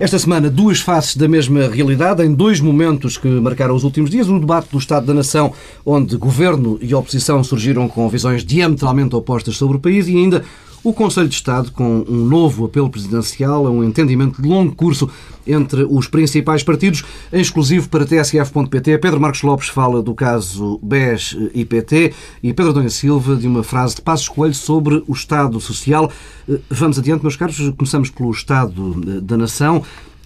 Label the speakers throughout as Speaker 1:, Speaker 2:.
Speaker 1: Esta semana, duas faces da mesma realidade, em dois momentos que marcaram os últimos dias. O debate do Estado da Nação, onde governo e oposição surgiram com visões diametralmente opostas sobre o país, e ainda o Conselho de Estado, com um novo apelo presidencial a um entendimento de longo curso entre os principais partidos, em exclusivo para tsf.pt. Pedro Marcos Lopes fala do caso BES e PT e Pedro Donha Silva de uma frase de Passos Coelho sobre o Estado Social. Vamos adiante, meus caros. Começamos pelo Estado da Nação.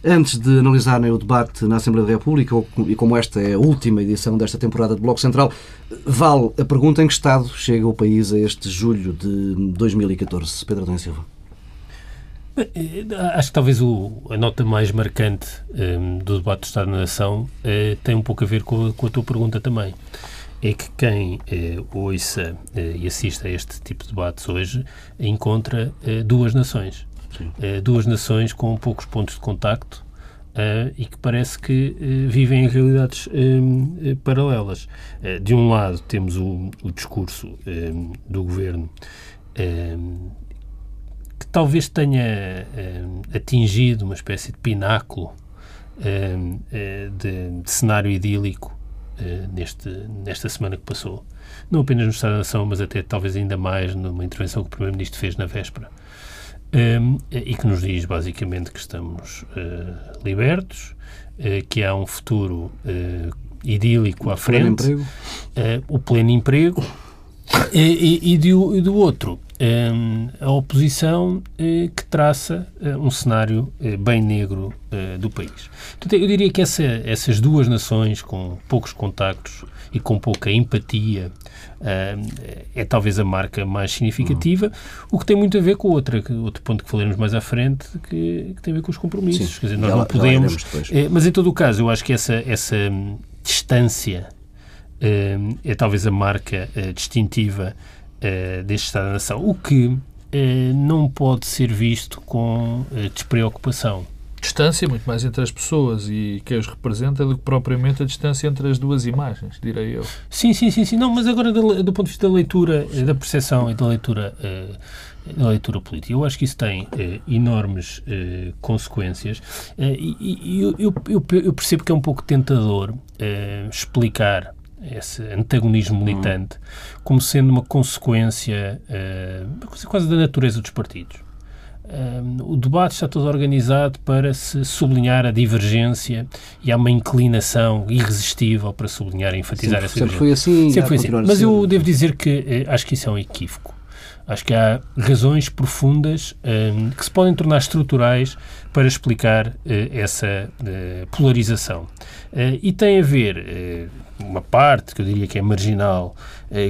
Speaker 1: Antes de analisarem o debate na Assembleia da República, e como esta é a última edição desta temporada de Bloco Central, vale a pergunta em que estado chega o país a este julho de 2014. Pedro Adão Silva.
Speaker 2: Eh, acho que talvez o, a nota mais marcante um, ehm, do debate do Estado da Nação uh, tem um pouco a ver com, com, a tua pergunta também. É que quem uh, ouça uh, e assista a este tipo de debates hoje encontra duas nações. Uh, duas nações com poucos pontos de contacto uh, e que parece que uh, vivem em realidades paralelas. de um lado, temos o, o discurso do governo que talvez tenha atingido uma espécie de pináculo de, de, cenário idílico neste, nesta semana que passou. Não apenas no Estado da Nação, mas até talvez ainda mais numa intervenção que o Primeiro-Ministro fez na véspera um, e que nos diz basicamente que estamos uh, libertos, uh, que há um futuro uh, idílico à frente,
Speaker 1: pleno
Speaker 2: o pleno emprego, e, e, do, e do outro, um, a oposição que traça um cenário bem negro do país. Portanto, eu diria que essa, essas duas nações, com poucos contactos e com pouca empatia, é talvez a marca mais significativa, o que tem muito a ver com outra, outro ponto que falaremos mais à frente, que, que tem a ver com os compromissos.
Speaker 1: Sim,
Speaker 2: Quer dizer, nós ela, não podemos. É, mas em todo o caso, eu acho que essa, essa distância é talvez a marca eh, distintiva eh, deste Estado da Nação, o que não pode ser visto com despreocupação
Speaker 3: distância muito mais entre as pessoas e quem os representa do que propriamente a distância entre as duas imagens, direi eu.
Speaker 2: Sim, sim, sim, sim. Não, mas agora do, do ponto de vista da leitura, da percepção e da leitura uh, da leitura política. Eu acho que isso tem uh, enormes uh, consequências e, e eu, eu, eu, percebo que é um pouco tentador explicar esse antagonismo militante como sendo uma consequência quase da natureza dos partidos. Um, o debate está todo organizado para se sublinhar a divergência e há uma inclinação irresistível para sublinhar e enfatizar
Speaker 1: sempre,
Speaker 2: essa
Speaker 1: sempre foi assim.
Speaker 2: Sempre foi assim. Mas eu devo dizer que eh, acho que isso é um equívoco. Acho que há razões profundas um, que se podem tornar estruturais para explicar uh, essa uh, polarização. Uh, e tem a ver uma parte que eu diria que é marginal,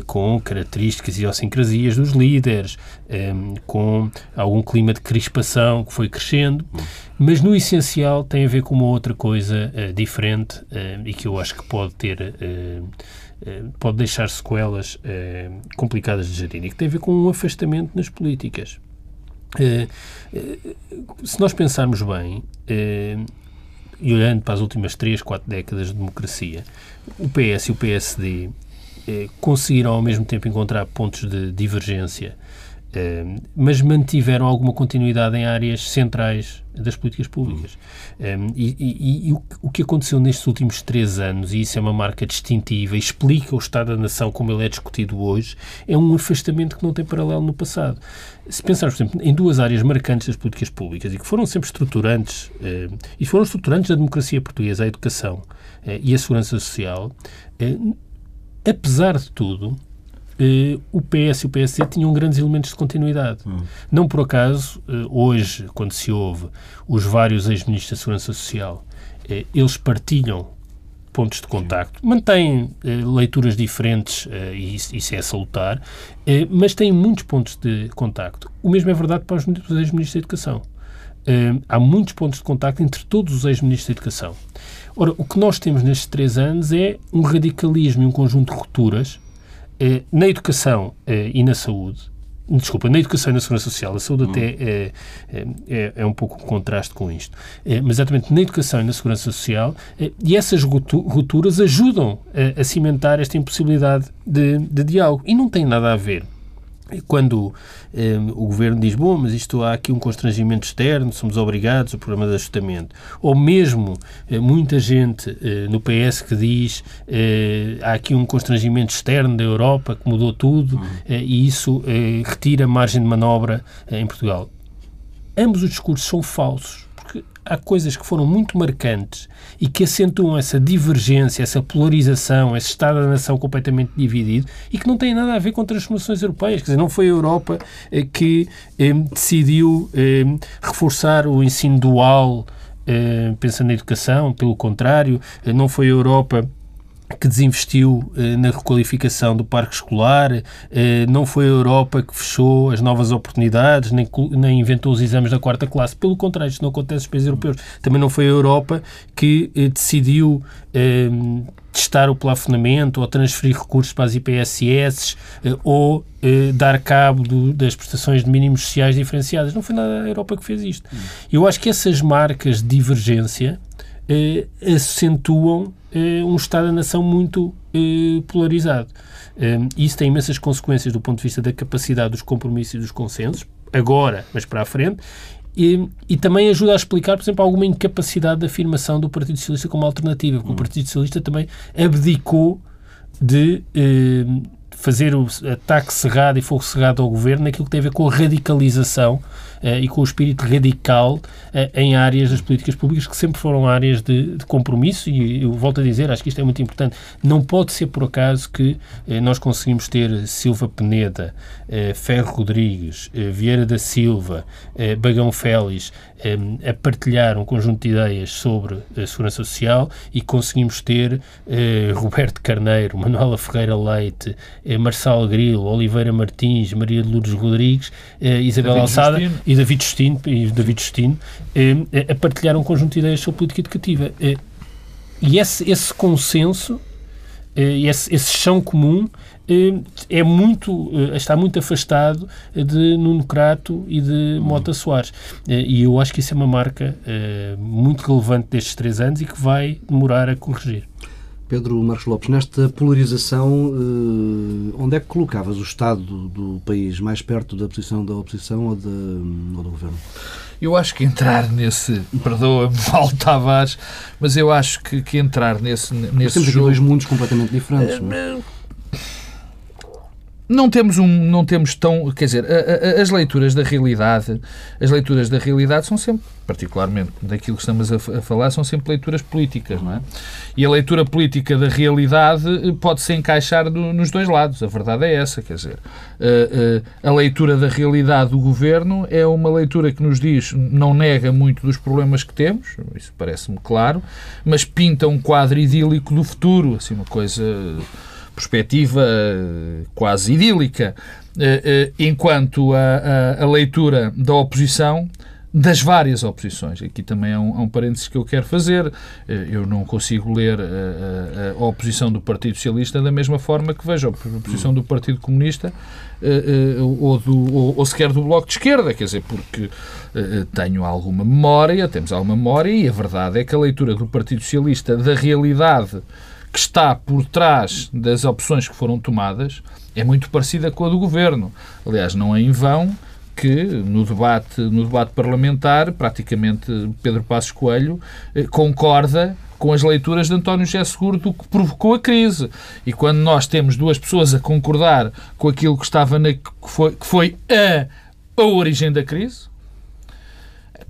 Speaker 2: com características e idiosincrasias dos líderes, eh, com algum clima de crispação que foi crescendo, mas no essencial tem a ver com uma outra coisa eh, diferente eh, e que eu acho que pode ter. Eh, eh, pode deixar sequelas complicadas de gerir e que tem a ver com um afastamento nas políticas. se nós pensarmos bem, e olhando para as últimas três, quatro décadas de democracia, o PS e o PSD eh, conseguiram ao mesmo tempo encontrar pontos de divergência, eh, mas mantiveram alguma continuidade em áreas centrais das políticas públicas. Um, e, e, e o, o, que aconteceu nestes últimos três anos, e isso é uma marca distintiva, explica o Estado da Nação como ele é discutido hoje, é um afastamento que não tem paralelo no passado. Se pensarmos, por exemplo, em duas áreas marcantes das políticas públicas e que foram sempre estruturantes, e foram estruturantes da democracia portuguesa, a educação e a segurança social, apesar de tudo, Uh, o PS e o PSD tinham grandes elementos de continuidade. Hum. Não por acaso, uh, hoje, quando se ouve os vários ex-ministros da Segurança Social, uh, eles partilham pontos de contacto, mantêm leituras diferentes, e isso, isso, é salutar, mas têm muitos pontos de contacto. O mesmo é verdade para os ex-ministros da Educação. Há muitos pontos de contacto entre todos os ex-ministros da Educação. Ora, o que nós temos nestes três anos é um radicalismo e um conjunto de rupturas eh, na educação eh, e na saúde, desculpa, na educação e na segurança social, a saúde hum. até é, é, é, um pouco um contraste com isto, é, mas exatamente na educação e na segurança social, e essas rupturas ajudam a, a cimentar esta impossibilidade de, de, diálogo. E não tem nada a ver quando eh, o governo diz, bom, mas isto há aqui um constrangimento externo, somos obrigados, o programa de ajustamento. Ou mesmo eh, muita gente eh, no PS que diz há aqui um constrangimento externo da Europa que mudou tudo uhum. e isso retira margem de manobra em Portugal. Ambos os discursos são falsos há coisas que foram muito marcantes e que acentuam essa divergência, essa polarização, esse Estado da nação completamente dividido e que não têm nada a ver com transformações europeias. Quer dizer, não foi a Europa eh, que eh, decidiu eh, reforçar o ensino dual eh, pensando na educação, pelo contrário, eh, não foi a Europa que desinvestiu eh, na requalificação do parque escolar, eh, não foi a Europa que fechou as novas oportunidades, nem, nem inventou os exames da quarta classe. Pelo contrário, isto não acontece nos países europeus. Também não foi a Europa que eh, decidiu eh, testar o plafonamento ou transferir recursos para as IPSS eh, ou eh, dar cabo do, das prestações de mínimos sociais diferenciadas. Não foi nada a Europa que fez isto. Eu acho que essas marcas de divergência acentuam um Estado da nação muito eh, polarizado. Eh, isso tem imensas consequências do ponto de vista da capacidade dos compromissos e dos consensos, agora, mas para a frente, e, e, também ajuda a explicar, por exemplo, alguma incapacidade de afirmação do Partido Socialista como alternativa, porque hum. o Partido Socialista também abdicou de eh, fazer o ataque cerrado e fogo cerrado ao governo naquilo que tem a ver com a radicalização e com o espírito radical uh, em áreas das políticas públicas que sempre foram áreas de, de, compromisso. E eu volto a dizer, acho que isto é muito importante, não pode ser por acaso que uh, nós conseguimos ter Silva Peneda, Ferro Rodrigues, Vieira da Silva, Bagão Félix a partilhar um conjunto de ideias sobre a segurança social e conseguimos ter Roberto Carneiro, Manuela Ferreira Leite, Marçal Grilo, Oliveira Martins, Maria de Lourdes Rodrigues, Isabel Alçada e David Justino, e David Justino eh, eh, a partilhar um conjunto de ideias sobre política educativa. Eh, e esse, esse consenso, esse, esse chão comum, é muito, está muito afastado de Nuno Crato e de Mota Soares. E eu acho que isso é uma marca muito relevante destes três anos e que vai demorar a corrigir.
Speaker 1: Pedro Marcos Lopes, nesta polarização, eh, onde é que colocavas o Estado do país? Mais perto da posição da oposição ou, de, ou do governo?
Speaker 3: Eu acho que entrar nesse. Perdoa-me, Paulo Tavares, mas eu acho que, que entrar nesse, nesse mas
Speaker 1: temos
Speaker 3: jogo.
Speaker 1: dois mundos completamente diferentes. é?
Speaker 3: Não temos um não temos tão quer dizer a, a, as leituras da realidade as leituras da realidade são sempre particularmente daquilo que estamos a, a, falar são sempre leituras políticas não é? E a leitura política da realidade eh, pode se encaixar do, nos dois lados a verdade é essa quer dizer a, a, a leitura da realidade do governo é uma leitura que nos diz não nega muito dos problemas que temos isso parece-me claro mas pinta um quadro idílico do futuro assim uma coisa perspectiva eh, quase idílica, eh, eh, enquanto a, a, a leitura da oposição das várias oposições. Aqui também há um, há um parênteses que eu quero fazer. Eu não consigo ler a, a, oposição do Partido Socialista da mesma forma que vejo a oposição do Partido Comunista ou, do, ou, ou sequer do Bloco de Esquerda, quer dizer, porque tenho alguma memória, temos alguma memória, e a verdade é que a leitura do Partido Socialista da realidade que está por trás das opções que foram tomadas é muito parecida com a do governo. Aliás, não é em vão que no debate, no debate parlamentar, praticamente Pedro Passos Coelho eh, concorda com as leituras de António José Seguro do que provocou a crise. E quando nós temos duas pessoas a concordar com aquilo que estava na, que foi, que foi a, a origem da crise,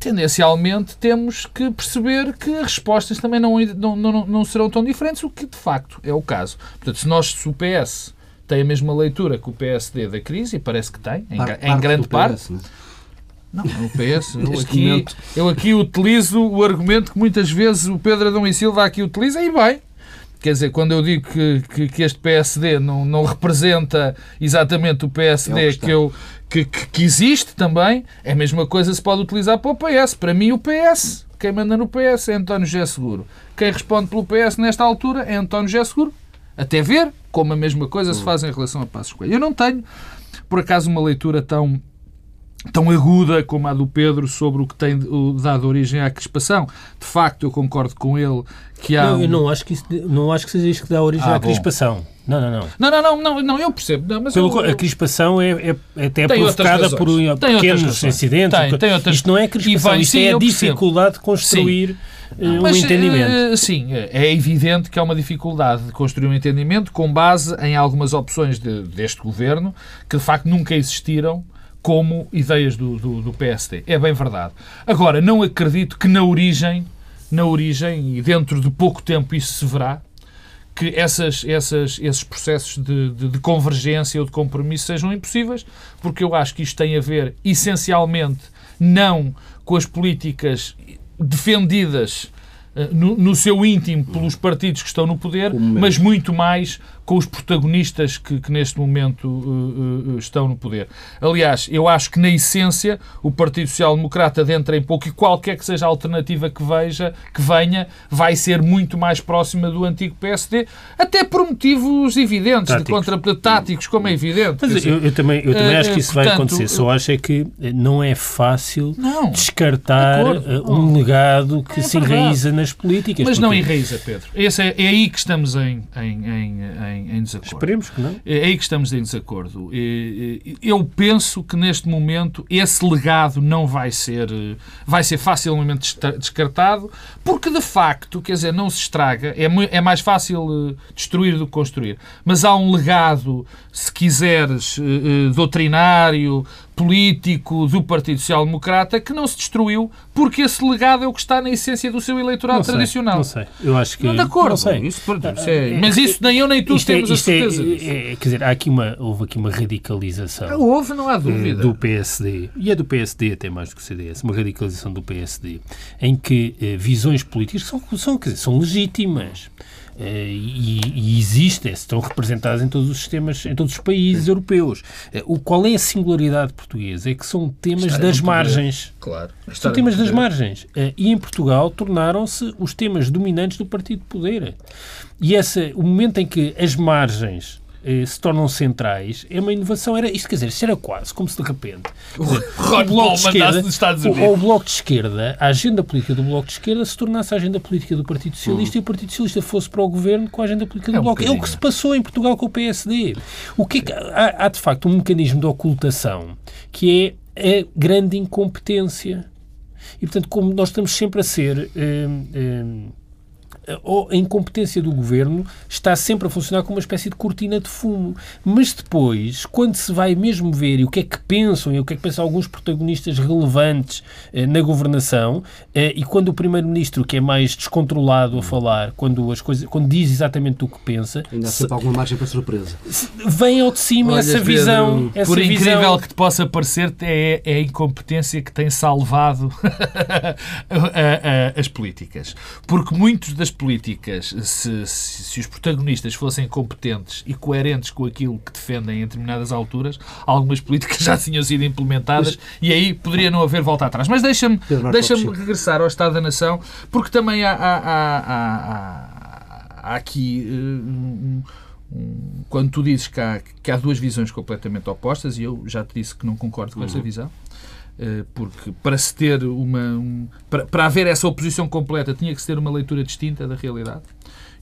Speaker 3: tendencialmente temos que perceber que as respostas também não, não, não, não serão tão diferentes, o que de facto é o caso. Portanto, se nós, se o PS tem a mesma leitura que o PSD da crise, e parece que tem, em, parte, em grande parte. PS, né? Não, o PS, eu aqui, momento... eu aqui utilizo o argumento que muitas vezes o Pedro Adão e Silva aqui utiliza, e bem, Quer dizer, quando eu digo que, que, que, este PSD não, não representa exatamente o PSD é que, eu, que, que, existe também, é a mesma coisa se pode utilizar para o PS. Para mim, o PS, quem manda no PS é António José Seguro. Quem responde pelo PS nesta altura é António José Seguro. Até ver como a mesma coisa se faz em relação a Passos Coelho. Eu não tenho, por acaso, uma leitura tão tão aguda como a do Pedro sobre o que tem dado origem à crispação. De facto, eu concordo com ele que há.
Speaker 2: Não, eu não acho que, isso, não acho que seja isto que dá origem ah, à bom. crispação. Não, não, não.
Speaker 3: Não, não, não, não, eu percebo. Não, mas
Speaker 2: Pelo,
Speaker 3: eu,
Speaker 2: a crispação é, é, é até provocada por tem pequenos incidentes. Tem, tem outras... Isto não é crispação, isto sim, é a dificuldade de construir. Sim. Eh, um mas, entendimento.
Speaker 3: Uh, sim, é evidente que há uma dificuldade de construir um entendimento com base em algumas opções de, deste governo que de facto nunca existiram como ideias do, do, do, PSD. É bem verdade. Agora, não acredito que na origem, na origem, e dentro de pouco tempo isso se verá, que essas, essas, esses processos de, de, de, convergência ou de compromisso sejam impossíveis, porque eu acho que isto tem a ver, essencialmente, não com as políticas defendidas uh, no, no, seu íntimo pelos partidos que estão no poder, mas muito mais com os protagonistas que, que neste momento uh, uh, estão no poder. Aliás, eu acho que na essência o Partido Social Democrata dentro em pouco e qualquer que seja a alternativa que veja, que venha, vai ser muito mais próxima do antigo PSD, até por motivos evidentes táticos. de contra táticos, como é evidente.
Speaker 2: Mas eu, eu, também, eu também uh, acho que isso portanto, vai acontecer. Só acho é que não é fácil não, descartar um legado que é se enraiza nas políticas.
Speaker 3: Mas porque... não enraiza, Pedro. Esse é, é aí que estamos em, em, em, em em, em desacordo.
Speaker 2: Esperemos que não.
Speaker 3: É, é aí que estamos em desacordo. Eu penso que neste momento esse legado não vai ser, vai ser facilmente descartado, porque de facto, quer dizer, não se estraga, é, é mais fácil eh, destruir do que construir. Mas há um legado, se quiseres, eh, eh, doutrinário, político do Partido Social Democrata que não se destruiu porque esse legado é o que está na essência do seu eleitorado
Speaker 2: não
Speaker 3: tradicional.
Speaker 2: Não sei, eu acho que...
Speaker 3: Não, de acordo. Não sei. Isso, isso é, mas isso nem eu nem tu isto é- temos é, a certeza
Speaker 2: é, é, Quer dizer, há aqui uma, houve aqui uma radicalização...
Speaker 3: Ah, houve, não há dúvida.
Speaker 2: Do PSD, e é do PSD até mais do que o CDS, uma radicalização do PSD, em que eh, visões políticas são, são, quer dizer, são legítimas eh, e, e existem, estão representadas em todos os sistemas, em todos os países Sim. europeus. Eh, o qual é a singularidade portuguesa? É que são temas das margens.
Speaker 3: Claro.
Speaker 2: São temas das margens. Eh, e em Portugal tornaram-se os temas dominantes do partido de poder. E esse, o momento em que as margens eh, se tornam centrais, é uma inovação. Era, isto quer dizer, isto era quase como se de repente.
Speaker 3: Dizer, o, bloco de esquerda,
Speaker 2: o, o, Bloco de Esquerda, a agenda política do Bloco de Esquerda se tornasse a agenda política do Partido Socialista uhum. e o Partido Socialista fosse para o governo com a agenda política do é um Bloco. É o que se passou em Portugal com o PSD. O que, é que há, há, de facto um mecanismo de ocultação que é a grande incompetência. E, portanto, como nós estamos sempre a ser. Hum, hum, a incompetência do governo está sempre a funcionar como uma espécie de cortina de fumo. Mas depois, quando se vai mesmo ver e o que é que pensam e o que é que pensam alguns protagonistas relevantes eh, na governação, eh, e quando o primeiro-ministro, que é mais descontrolado a falar, quando as coisas, quando diz exatamente o que pensa,
Speaker 1: ainda há sempre alguma margem para surpresa.
Speaker 2: Vem ao de cima Olha, essa visão.
Speaker 3: Pedro, essa por visão... incrível que te possa parecer, é, é a incompetência que tem salvado as políticas. Porque muitos das políticas, se, se, se, os protagonistas fossem competentes e coerentes com aquilo que defendem em determinadas alturas, algumas políticas já tinham sido implementadas Mas, e aí poderia não haver volta atrás. Mas deixa-me deixa regressar ao Estado da Nação, porque também há, há, há, há aqui. Um, um, quando tu dizes que há, que há duas visões completamente opostas, e eu já te disse que não concordo com uhum. essa visão, porque para se ter uma um, para, para haver essa oposição completa tinha que se ter uma leitura distinta da realidade.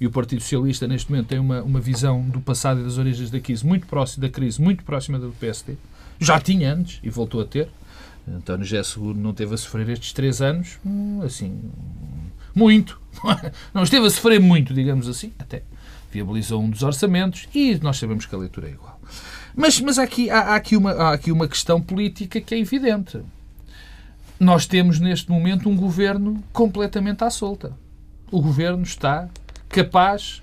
Speaker 3: E o Partido Socialista neste momento tem uma, uma visão do passado e das origens da crise muito próxima da crise muito próxima do PSD já tinha antes e voltou a ter. António José Seguro não teve a sofrer estes três anos hum, assim muito. Não esteve a sofrer muito digamos assim até. Viabilizou um dos orçamentos e nós sabemos que a leitura é igual mas, mas há, aqui, há, há, aqui uma, há aqui uma questão política que é evidente. Nós temos neste momento um governo completamente à solta. O governo está capaz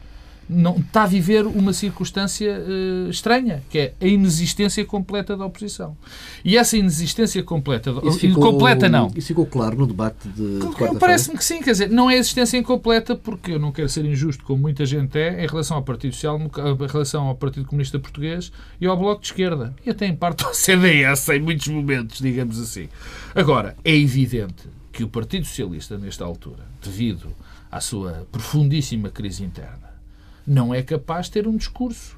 Speaker 3: não está a viver uma circunstância uh, estranha, que é a inexistência completa da oposição. E essa inexistência completa, ficou, completa não.
Speaker 1: Isso ficou claro no debate de, de
Speaker 3: Parece-me que sim, quer dizer, não é existência incompleta porque eu não quero ser injusto como muita gente é em relação ao Partido Social, em relação ao Partido Comunista Português e ao Bloco de Esquerda. E até em parte ao CDS em muitos momentos, digamos assim. Agora, é evidente que o Partido Socialista, nesta altura, devido à sua profundíssima crise interna, não é capaz de ter um discurso.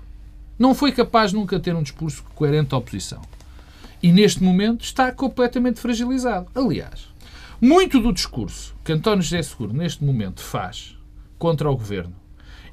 Speaker 3: Não foi capaz nunca de ter um discurso coerente à oposição. E neste momento está completamente fragilizado. Aliás, muito do discurso que António José Seguro neste momento faz contra o governo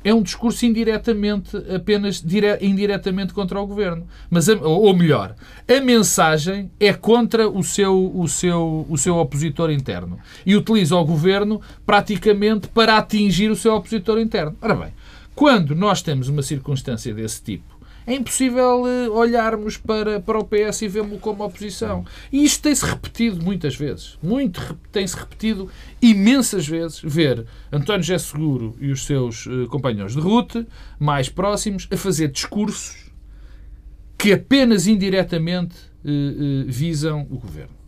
Speaker 3: é um discurso indiretamente, apenas dire, indiretamente contra o governo. Mas, ou melhor, a mensagem é contra o seu, o, seu, o seu opositor interno. E utiliza o governo praticamente para atingir o seu opositor interno. Ora bem, quando nós temos uma circunstância desse tipo, é impossível uh, olharmos para, para o PS e vê-lo como oposição. E isto tem-se repetido muitas vezes. Muito tem-se repetido imensas vezes ver António José Seguro e os seus uh, companheiros de rute mais próximos a fazer discursos que apenas indiretamente uh, visam o governo.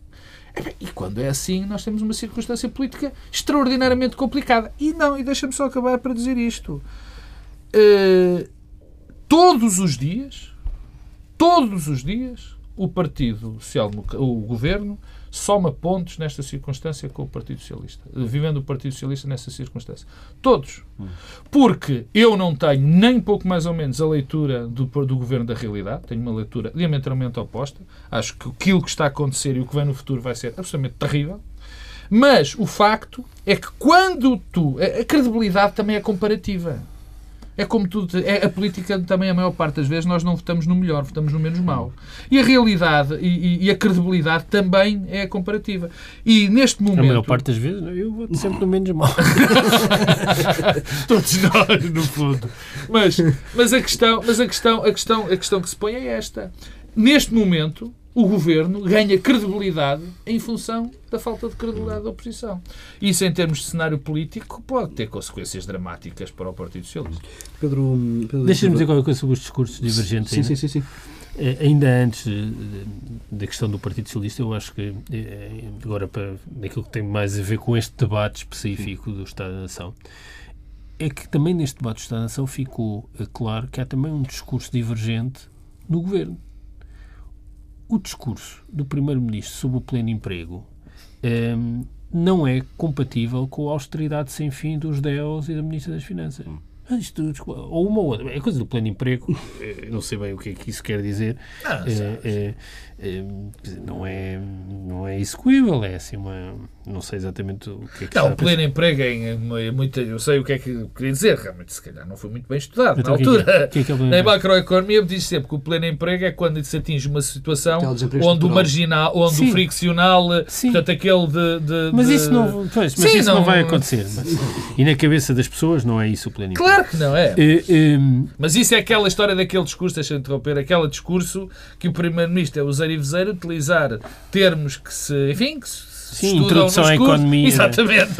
Speaker 3: E quando é assim, nós temos uma circunstância política extraordinariamente complicada. E não, e deixa-me só acabar para dizer isto. Uh, todos os dias, todos os dias, o Partido Social, o Governo, soma pontos nesta circunstância com o Partido Socialista, vivendo o Partido Socialista nessa circunstância. Todos. Porque eu não tenho nem pouco mais ou menos a leitura do, do Governo da realidade, tenho uma leitura diametralmente oposta. Acho que aquilo que está a acontecer e o que vem no futuro vai ser absolutamente terrível. Mas o facto é que quando tu. A credibilidade também é comparativa. É como tudo. É, a política também, a maior parte das vezes, nós não votamos no melhor, votamos no menos mau. E a realidade e, e a credibilidade também é comparativa. E neste momento. A
Speaker 2: maior parte das vezes, eu voto sempre no menos mau.
Speaker 3: Todos nós, no fundo. Mas, mas, a, questão, mas a, questão, a, questão, a questão que se põe é esta. Neste momento, o governo ganha credibilidade em função da falta de credibilidade da oposição. Isso, em termos de cenário político, pode ter consequências dramáticas para o Partido Socialista.
Speaker 2: Pedro, Pedro Deixa-me dizer qualquer coisa sobre os discursos divergentes.
Speaker 1: Sim, sim, sim, sim.
Speaker 2: Eh, ainda antes da questão do Partido Socialista, eu acho que, eh, agora para aquilo que tem mais a ver com este debate específico do Estado da Nação, é que também neste debate do Estado da Nação ficou eh, claro que há também um discurso divergente no governo o discurso do Primeiro-Ministro sobre o pleno emprego um, ehm, não é compatível com a austeridade sem fim dos DEOs e da Ministra das Finanças. Isto, ou uma ou outra. É coisa do pleno emprego. não sei bem o que é que isso quer dizer.
Speaker 3: Ah, é, é,
Speaker 2: é, não é não é execuível. É assim uma. Não sei exatamente o que é que
Speaker 3: Não, o pleno emprego é muito. Eu sei o que é que queria dizer. Realmente, se calhar, não foi muito bem estudado então, na altura. Que é que é, que é Na macroeconomia diz sempre que o pleno emprego é quando se atinge uma situação onde o marginal, onde Sim. o friccional, Sim. portanto, aquele de. de
Speaker 2: mas isso não, pois, mas Sim, isso não, não vai acontecer. Mas, e na cabeça das pessoas não é isso o pleno emprego.
Speaker 3: Claro que não é. E, e, mas isso é aquela história daquele discurso, deixa me interromper, aquele discurso que o Primeiro-Ministro é usar e vezeiro, utilizar termos que se, enfim, que se
Speaker 2: Sim, introdução à economia.
Speaker 3: Exatamente.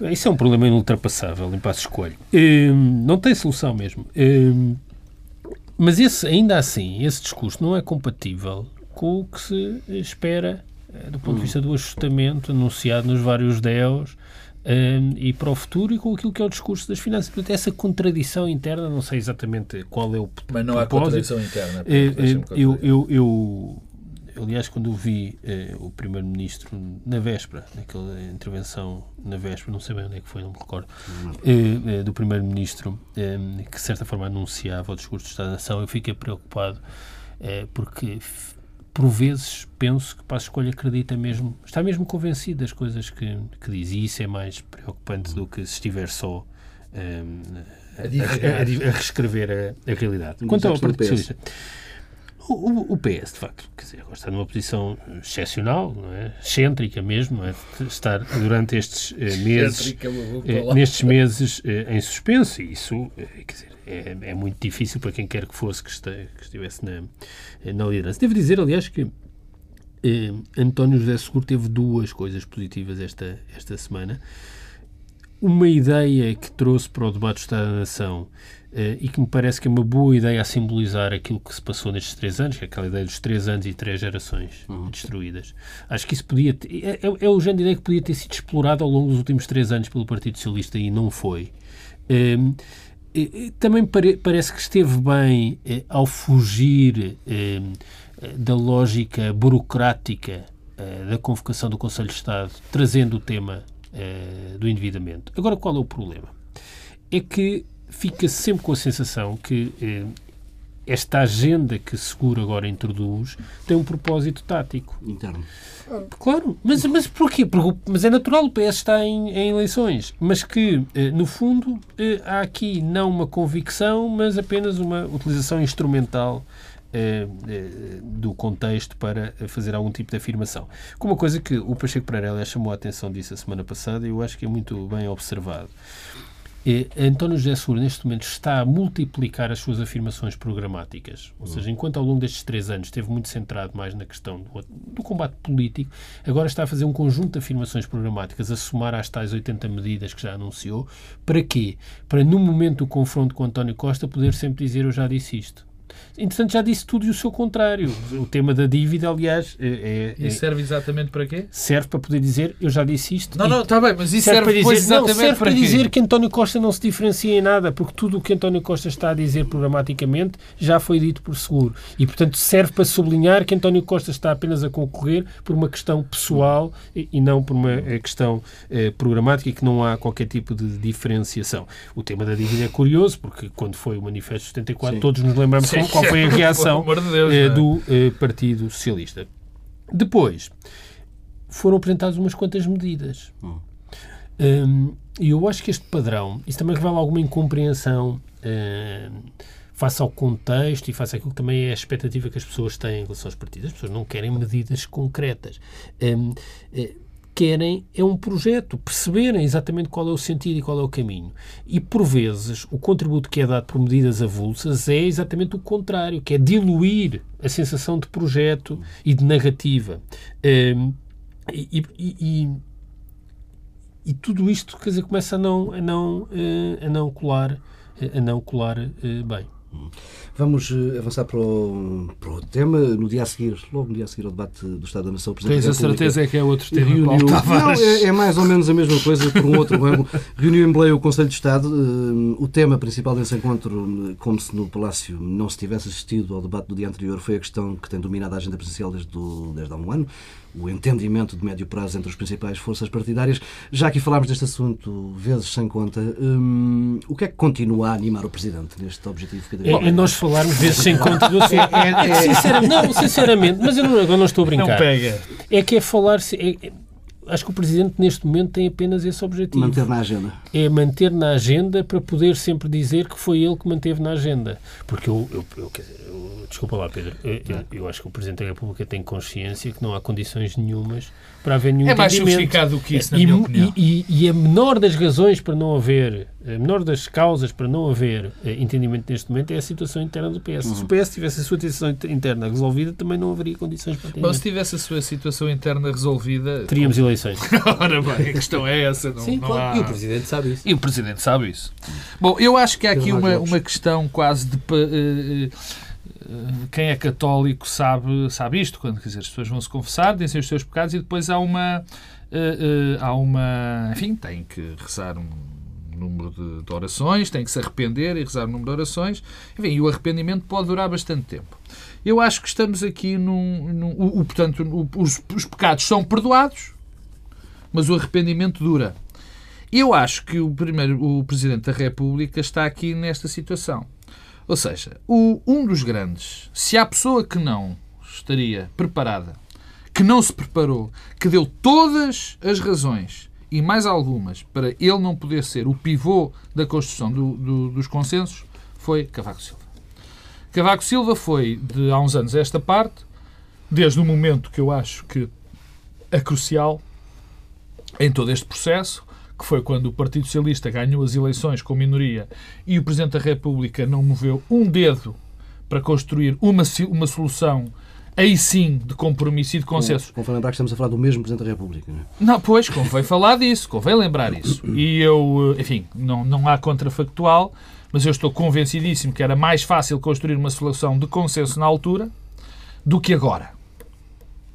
Speaker 2: Isso é um problema inultrapassável, em passo escolho. Hum, não tem solução mesmo. Hum, mas esse, ainda assim, esse discurso não é compatível com o que se espera eh, do ponto de vista do ajustamento anunciado nos vários DEOs um, e para o futuro e com aquilo que é o discurso das finanças. Portanto, essa contradição interna, não sei exatamente qual é o
Speaker 3: Mas não propósito. há contradição interna.
Speaker 2: Uh, eu, eu, eu, aliás, quando vi uh, o Primeiro-Ministro na véspera, naquela intervenção na véspera, não sei bem onde é que foi, não me recordo, uh, do Primeiro-Ministro, um, que de certa forma anunciava o discurso do Estado-Nação, eu fiquei preocupado porque por vezes penso que para a escolha acredita mesmo, está mesmo convencido das coisas que, que diz, e isso é mais preocupante do que se estiver só um, a, a, a, a, reescrever a, realidade. Quanto ao Partido Socialista, o, o, PS, de facto, quer dizer, está numa posição excepcional, não é? excêntrica mesmo, é? estar durante estes eh, meses, eh, nestes meses eh, em suspenso, e isso, quer dizer, é, é, muito difícil para quem quer que fosse que, este, que estivesse na, na liderança. Devo dizer, aliás, que eh, António José Seguro teve duas coisas positivas esta, esta semana. Uma ideia que trouxe para o debate do Estado da Nação eh, e que me parece que é uma boa ideia a simbolizar aquilo que se passou nestes três anos, que é aquela ideia dos três anos e três gerações uhum. destruídas. Acho que isso podia ter, é, é, é o género de ideia que podia ter sido explorado ao longo dos últimos três anos pelo Partido Socialista e não foi. Eh, também pare, parece que esteve bem eh, ao fugir eh, da lógica burocrática eh, da convocação do Conselho de Estado, trazendo o tema eh, do endividamento. Agora, qual é o problema? É que fica sempre com a sensação que eh, esta agenda que Seguro agora introduz tem um propósito tático.
Speaker 1: Interno.
Speaker 2: Claro, mas, mas porquê? Porque, mas é natural, o PS está em, em eleições, mas que, eh, no fundo, eh, há aqui não uma convicção, mas apenas uma utilização instrumental eh, do contexto para fazer algum tipo de afirmação. Com uma coisa que o Pacheco Pereira chamou a atenção disso a semana passada e eu acho que é muito bem observado. António José Seguro, neste momento, está a multiplicar as suas afirmações programáticas. Ou seja, enquanto ao longo destes três anos esteve muito centrado mais na questão do, do, combate político, agora está a fazer um conjunto de afirmações programáticas, a somar às tais 80 medidas que já anunciou. Para quê? Para, no momento do confronto com António Costa, poder sempre dizer eu já disse isto. Entretanto, já disse tudo e o seu contrário. O tema da dívida, aliás. É,
Speaker 3: é, e serve exatamente para quê?
Speaker 2: Serve para poder dizer, eu já disse isto.
Speaker 3: Não, não, está bem, mas isso serve, serve para dizer,
Speaker 2: não, serve
Speaker 3: para,
Speaker 2: para dizer que António Costa não se diferencia em nada, porque tudo o que António Costa está a dizer programaticamente já foi dito por seguro. E, portanto, serve para sublinhar que António Costa está apenas a concorrer por uma questão pessoal e, e não por uma eh, questão eh, programática e que não há qualquer tipo de diferenciação. O tema da dívida é curioso, porque quando foi o Manifesto 74, Sim. todos nos lembramos Qual foi a reação de Deus, eh, do eh, Partido Socialista. Depois, foram apresentadas umas quantas medidas. Hum. Um, e eu acho que este padrão, isso também revela alguma incompreensão um, face ao contexto e face àquilo que também é a expectativa que as pessoas têm em relação aos partidos. As pessoas não querem medidas concretas. Um, querem é um projeto, perceberem exatamente qual é o sentido e qual é o caminho. E, por vezes, o contributo que é dado por medidas avulsas é exatamente o contrário, que é diluir a sensação de projeto e de narrativa. Um, e, e, e, e, tudo isto quer dizer, começa a não, a não, eh, a não colar, a não colar eh, bem.
Speaker 1: Vamos eh, avançar para o, para o tema. No dia a seguir, logo no dia a seguir ao debate do Estado da Nação,
Speaker 3: o Presidente Tens a certeza que é outro tema,
Speaker 1: reuniu, Não, é, é, mais ou menos a mesma coisa, por um outro. Reuniu em Belém o Conselho de Estado. Eh, o tema principal desse encontro, como se no Palácio não se tivesse assistido ao debate do dia anterior, foi a questão que tem dominado a agenda presidencial desde, do, desde há um ano, o entendimento de médio prazo entre as principais forças partidárias. Já aqui falámos deste assunto vezes sem conta, hum, o que é que continua a animar o Presidente neste objetivo?
Speaker 2: É, é nós falarmos vezes sem conta do assunto. É, é, é, sinceramente, não, sinceramente, mas eu não, agora não estou a brincar.
Speaker 3: Não pega.
Speaker 2: É que é falar... É, acho que o Presidente neste momento tem apenas esse objetivo.
Speaker 1: Manter na agenda.
Speaker 2: É manter na agenda para poder sempre dizer que foi ele que manteve na agenda. Porque eu, eu, eu, eu desculpa lá, Pedro, eu, eu, acho que o Presidente da República tem consciência que não há condições nenhumas para haver nenhum
Speaker 3: É mais sofisticado do que isso, na e, minha opinião.
Speaker 2: E, e, e, a menor das razões para não haver, a menor das causas para não haver eh, entendimento neste momento é a situação interna do PS. Uhum. Se o PS tivesse a sua situação interna resolvida, também não haveria condições para ter.
Speaker 3: Bom, se tivesse a sua situação interna resolvida...
Speaker 2: Teríamos como... eleições.
Speaker 3: Ora bem, a questão é essa. Não,
Speaker 2: Sim,
Speaker 3: não
Speaker 2: claro.
Speaker 3: Há...
Speaker 2: E o Presidente sabe isso.
Speaker 3: E o Presidente sabe isso. Bom, eu acho que há aqui uma, uma questão quase de... Uh, quem é católico sabe, sabe isto, quando quer dizer, as pessoas vão se confessar, dizem os seus pecados e depois há uma. Uh, uh, há uma. Enfim, tem que rezar um número de, de, orações, tem que se arrepender e rezar um número de orações. Enfim, e o arrependimento pode durar bastante tempo. Eu acho que estamos aqui num. num o, o, portanto, o, os, os pecados são perdoados, mas o arrependimento dura. Eu acho que o, primeiro, o Presidente da República está aqui nesta situação ou seja, o, um dos grandes, se há pessoa que não estaria preparada, que não se preparou, que deu todas as razões e mais algumas para ele não poder ser o pivô da construção do, do, dos consensos, foi Cavaco Silva. Cavaco Silva foi, de há uns anos a esta parte, desde o momento que eu acho que é crucial em todo este processo, que foi quando o Partido Socialista ganhou as eleições com minoria e o Presidente da República não moveu um dedo para construir uma, uma solução aí sim de compromisso e de consenso.
Speaker 1: Convém lembrar que estamos a falar do mesmo Presidente da República. Não, é?
Speaker 3: não pois, convém falar disso, convém lembrar isso. E eu, eh, enfim, não, não há contrafactual, mas eu estou convencidíssimo que era mais fácil construir uma solução de consenso na altura do que agora.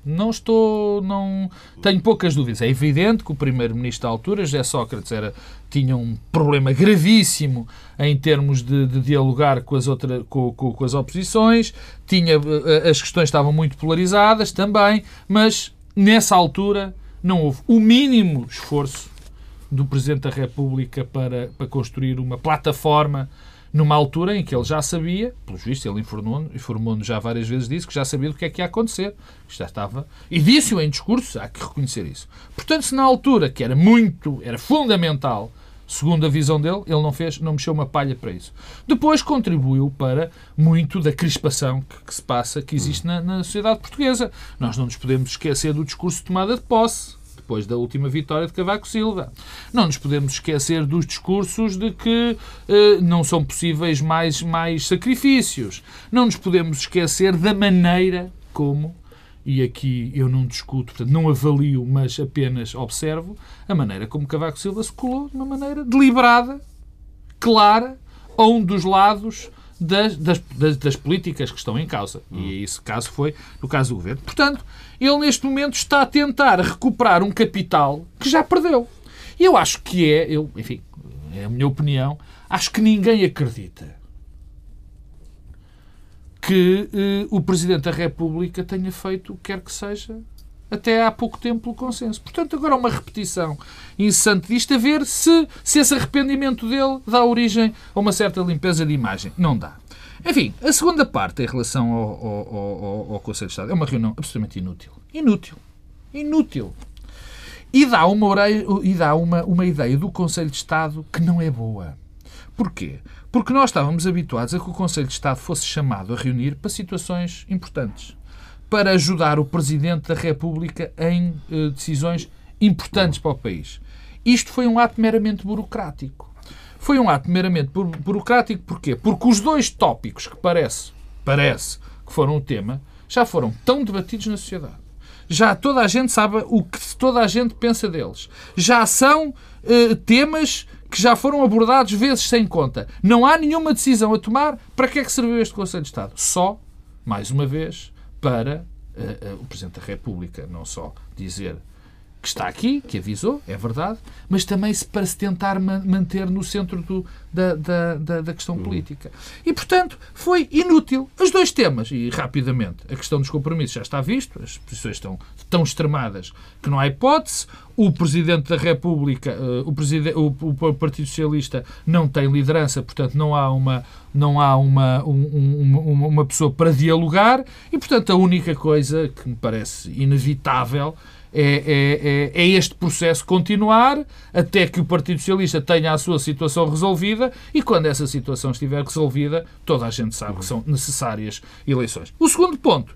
Speaker 3: Não estou. não Tenho poucas dúvidas. É evidente que o primeiro-ministro da altura, José Sócrates, era, tinha um problema gravíssimo em termos de, de dialogar com as, outra, com, com, com, as oposições, tinha, eh, as questões estavam muito polarizadas também, mas nessa altura não houve o mínimo esforço do Presidente da República para, para construir uma plataforma numa altura em que ele já sabia, pelos vistos, ele informou-nos informou já várias vezes disso, que já sabia do que é que ia acontecer. Já estava. E disse-o em discurso, há que reconhecer isso. Portanto, se na altura, que era muito, era fundamental, segundo a visão dele, ele não fez, não mexeu uma palha para isso. Depois contribuiu para muito da crispação que, que se passa, que existe na, na sociedade portuguesa. Nós não nos podemos esquecer do discurso de tomada de posse depois da última vitória de Cavaco Silva. Não nos podemos esquecer dos discursos de que eh, não são possíveis mais, mais sacrifícios. Não nos podemos esquecer da maneira como, e aqui eu não discuto, portanto, não avalio, mas apenas observo, a maneira como Cavaco Silva se colou de uma maneira deliberada, clara, a um dos lados das, das, das, das, políticas que estão em causa. E esse caso foi no caso do governo. Portanto, ele neste momento está a tentar recuperar um capital que já perdeu. E eu acho que é, eu, enfim, é a minha opinião, acho que ninguém acredita que eh, o Presidente da República tenha feito o que quer que seja até há pouco tempo pelo consenso. Portanto, agora uma repetição incessante disto, a ver se, se esse arrependimento dele dá origem a uma certa limpeza de imagem. Não dá. Enfim, a segunda parte em relação ao, ao, ao, ao Conselho de Estado é uma reunião absolutamente inútil. Inútil. Inútil. E dá, uma, e dá uma, uma ideia do Conselho de Estado que não é boa. Porquê? Porque nós estávamos habituados a que o Conselho de Estado fosse chamado a reunir para situações importantes para ajudar o Presidente da República em uh, decisões importantes para o país. Isto foi um ato meramente burocrático. Foi um ato meramente burocrático porquê? Porque os dois tópicos que parece, parece que foram o tema já foram tão debatidos na sociedade. Já toda a gente sabe o que toda a gente pensa deles. Já são uh, temas que já foram abordados vezes sem conta. Não há nenhuma decisão a tomar. Para que é que serviu este Conselho de Estado? Só, mais uma vez, para uh, uh, o Presidente da República não só dizer que está aqui, que avisou, é verdade, mas também se, para se tentar manter no centro do, da, da, da, questão uhum. política. E, portanto, foi inútil. Os dois temas, e rapidamente, a questão dos compromissos já está visto, as posições estão tão extremadas que não há hipótese. O Presidente da República, uh, o, Presidente, o, o, Partido Socialista não tem liderança, portanto, não há uma, não há uma, um, uma, uma pessoa para dialogar, e, portanto, a única coisa que me parece inevitável é, é, é, é, este processo continuar até que o Partido Socialista tenha a sua situação resolvida e quando essa situação estiver resolvida, toda a gente sabe que são necessárias eleições. O segundo ponto,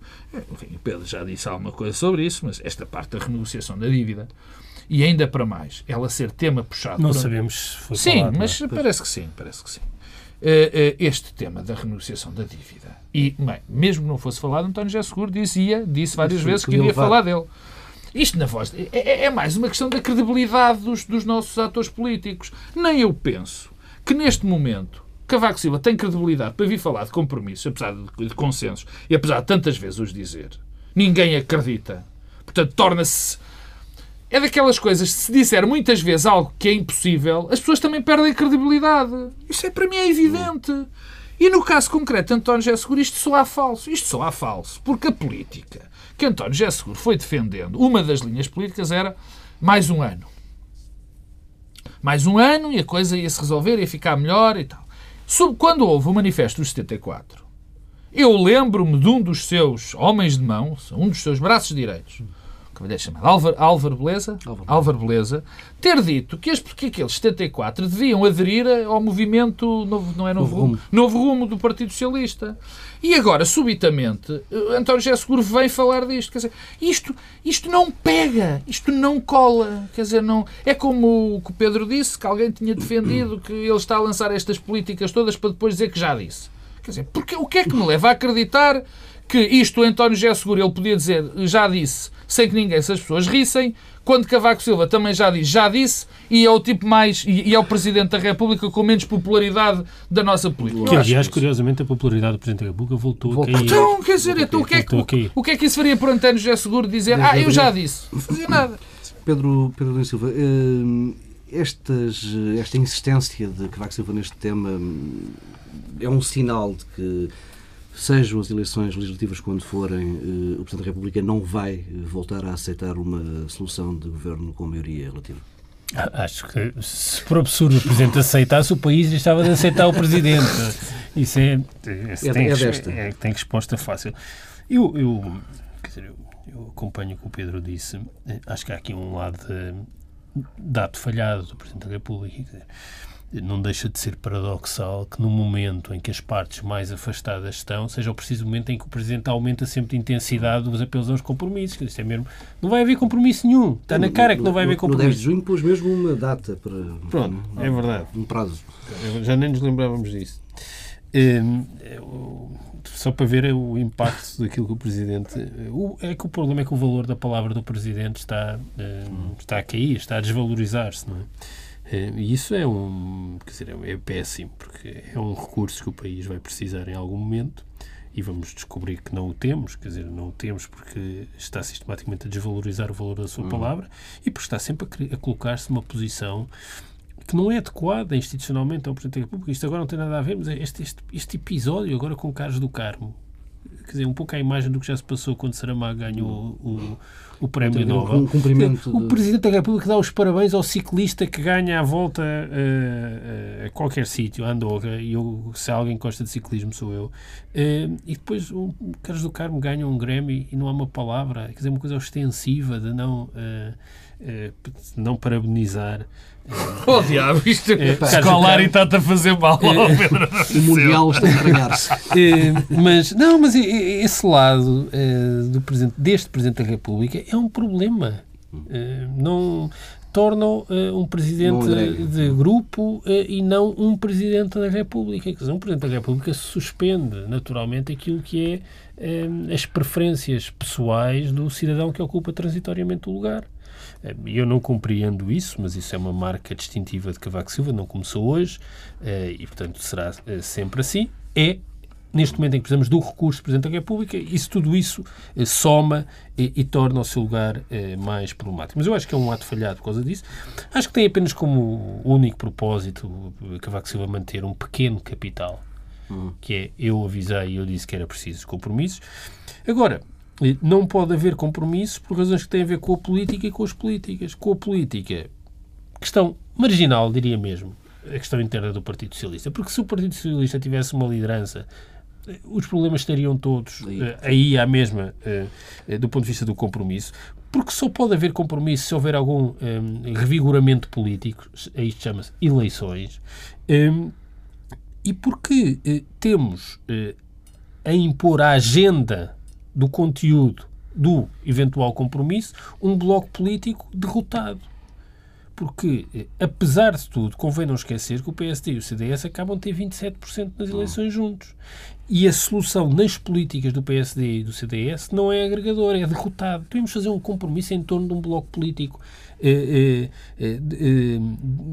Speaker 3: enfim, o Pedro já disse alguma coisa sobre isso, mas esta parte da renegociação da dívida e ainda para mais, ela ser tema puxado...
Speaker 2: Não por... sabemos se foi
Speaker 3: Sim,
Speaker 2: falado,
Speaker 3: mas
Speaker 2: é?
Speaker 3: parece que sim, parece que sim. Uh, uh, este tema da renegociação da dívida. E, bem, mesmo que não fosse falado, António José Seguro dizia, disse várias vezes que iria falar dele. Isto, na voz, é, é, é mais uma questão da credibilidade dos, dos nossos atores políticos. Nem eu penso que neste momento Cavaco Silva tem credibilidade para vir falar de compromissos, apesar de, de consensos, e apesar de tantas vezes os dizer. Ninguém acredita. Portanto, torna-se. É daquelas coisas, se disser muitas vezes algo que é impossível, as pessoas também perdem credibilidade. Isso é, para mim é evidente. E no caso concreto de António José Seguro, isto só há falso. Isto só há falso. Porque a política que António José Seguro foi defendendo, uma das linhas políticas era mais um ano. Mais um ano e a coisa ia se resolver, ia ficar melhor e tal. Quando houve o Manifesto dos 74, eu lembro-me de um dos seus homens de mão, um dos seus braços direitos, cavalheiro chamado Álvaro, Álvaro Beleza, Álvaro. Álvaro Beleza, ter dito que, este, que aqueles 74 deviam aderir ao movimento, novo, não é novo, novo rumo, rumo, novo rumo do Partido Socialista. E agora, subitamente, António José Seguro vem falar disto. Quer dizer, isto, isto não pega, isto não cola. Quer dizer, não, é como o que o Pedro disse, que alguém tinha defendido que ele está a lançar estas políticas todas para depois dizer que já disse. Quer dizer, porque, o que é que me leva a acreditar que isto o António José Seguro ele podia dizer já disse, sem que ninguém, se as pessoas rissem, quando Cavaco Silva também já disse, já disse, e é o tipo mais, e é o Presidente da República com menos popularidade da nossa política.
Speaker 2: Que, aliás, curiosamente, a popularidade do Presidente da República voltou, voltou. a cair.
Speaker 3: Então, quer dizer, então, o, que é que, o, o que é que isso faria por António José Seguro dizer, ah, eu já disse, não fazia nada.
Speaker 1: Pedro, Pedro Silva, eh, estas, esta insistência de Cavaco Silva neste tema hum, é um sinal de que sejam as eleições legislativas quando forem, eh, o Presidente da República não vai voltar a aceitar uma solução de governo com maioria relativa?
Speaker 2: Acho que se por absurdo o Presidente aceitasse, o país deixava de aceitar o Presidente. Isso é, é, tem,
Speaker 1: é desta.
Speaker 2: É, tem resposta fácil. Eu, eu, dizer, eu, eu acompanho o que o Pedro disse. Acho que há aqui um lado de, de ato falhado do Presidente da República. Quer dizer, não deixa de ser paradoxal que no momento em que as partes mais afastadas estão, seja o preciso momento em que o Presidente aumenta sempre a intensidade dos apelos aos compromissos. Isto é mesmo, não vai haver compromisso nenhum. Está na cara que não vai haver compromisso.
Speaker 1: No 10 de junho pôs mesmo uma data para...
Speaker 2: Pronto, é verdade.
Speaker 1: Um prazo.
Speaker 2: Já nem nos lembrávamos disso. Hum, só para ver o impacto daquilo que o Presidente... É que o problema é que o valor da palavra do Presidente está, hum, está a cair, está a desvalorizar-se, não é? Eh, e isso é um, quer dizer, é péssimo, porque é um recurso que o país vai precisar em algum momento e vamos descobrir que não o temos, quer dizer, não o temos porque está sistematicamente a desvalorizar o valor da sua hum. palavra e porque está sempre a, a colocar-se numa posição que não é adequada institucionalmente ao Presidente da República. Isto agora não tem nada a ver, mas este, este, este episódio agora com Carlos do Carmo, quer dizer, um pouco a imagem do que já se passou quando Saramago ganhou o, o prémio Nobel.
Speaker 1: Um cumprimento
Speaker 2: o Presidente da República dá os parabéns ao ciclista que ganha a volta uh, uh, a qualquer sítio, a Andorra, e eu, se alguém gosta de ciclismo sou eu. Uh, e depois o Carlos do Carmo ganha um Grammy e não há uma palavra, quer dizer, uma coisa ostensiva de não, não parabenizar
Speaker 3: Oh, diabo, isto é, escolar e está-te a fazer mal, oh, Pedro.
Speaker 1: O Mundial está a entregar-se.
Speaker 2: Mas, não, mas esse lado do presidente, deste Presidente da República é um problema. Não torna um presidente de grupo e não um presidente da República. Quer dizer, um presidente da República suspende naturalmente aquilo que é as preferências pessoais do cidadão que ocupa transitoriamente o lugar. Eh, eu não compreendo isso, mas isso é uma marca distintiva de Cavaco Silva, não começou hoje eh, e, portanto, será eh, sempre assim. É neste momento em que precisamos do recurso do Presidente da República, isso, tudo isso soma e, e, torna o seu lugar mais problemático. Mas eu acho que é um ato falhado por causa disso. Acho que tem apenas como único propósito Cavaco Silva manter um pequeno capital, uhum. que é eu avisei e eu disse que era preciso compromissos. Agora, não pode haver compromisso por razões que têm a ver com a política e com as políticas. Com a política, questão marginal, diria mesmo, a questão interna do Partido Socialista. Porque se o Partido Socialista tivesse uma liderança, os problemas estariam todos aí, uh, aí à mesma, uh, do ponto de vista do compromisso. Porque só pode haver compromisso se houver algum um, revigoramento político, isto chama-se eleições, um, e porque uh, temos a impor a agenda do conteúdo do eventual compromisso um bloco político derrotado. Porque, eh, apesar de tudo, convém não esquecer que o PSD e o CDS acabam de ter 27% nas eleições juntos. E a solução nas políticas do PSD e do CDS não é agregadora, é derrotado. Temos de fazer um compromisso em torno de um bloco político eh, eh, eh,